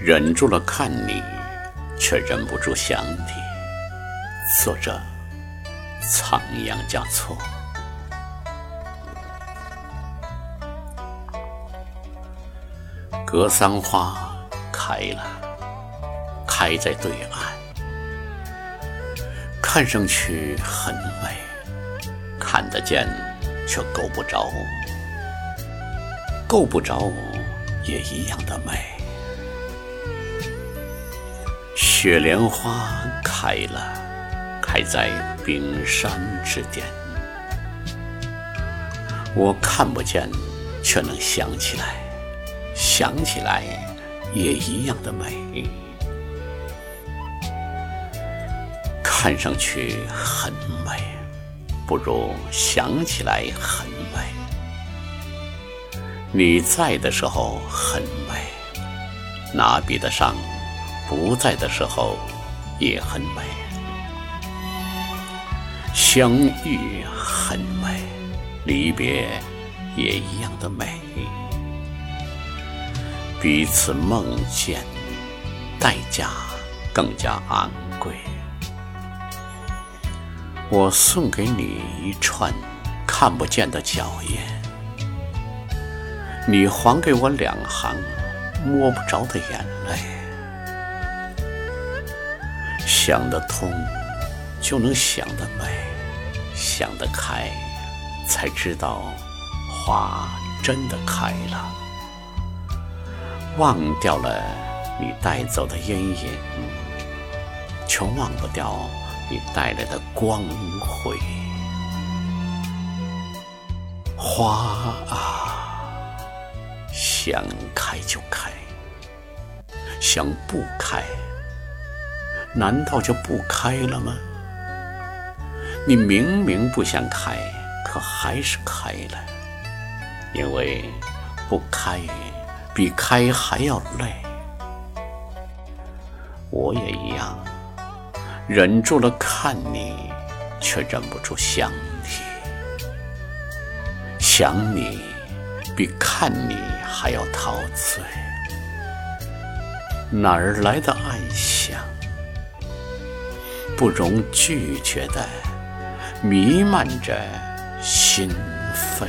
忍住了看你，却忍不住想你。作者：仓央嘉措。格桑花开了，开在对岸，看上去很美，看得见却够不着，够不着也一样的美。雪莲花开了，开在冰山之巅。我看不见，却能想起来，想起来也一样的美。看上去很美，不如想起来很美。你在的时候很美，哪比得上？不在的时候也很美，相遇很美，离别也一样的美。彼此梦见，代价更加昂贵。我送给你一串看不见的脚印，你还给我两行摸不着的眼泪。想得通，就能想得美；想得开，才知道花真的开了。忘掉了你带走的阴影，却忘不掉你带来的光辉。花啊，想开就开，想不开。难道就不开了吗？你明明不想开，可还是开了，因为不开比开还要累。我也一样，忍住了看你，却忍不住想你。想你比看你还要陶醉，哪儿来的暗香？不容拒绝的弥漫着心肺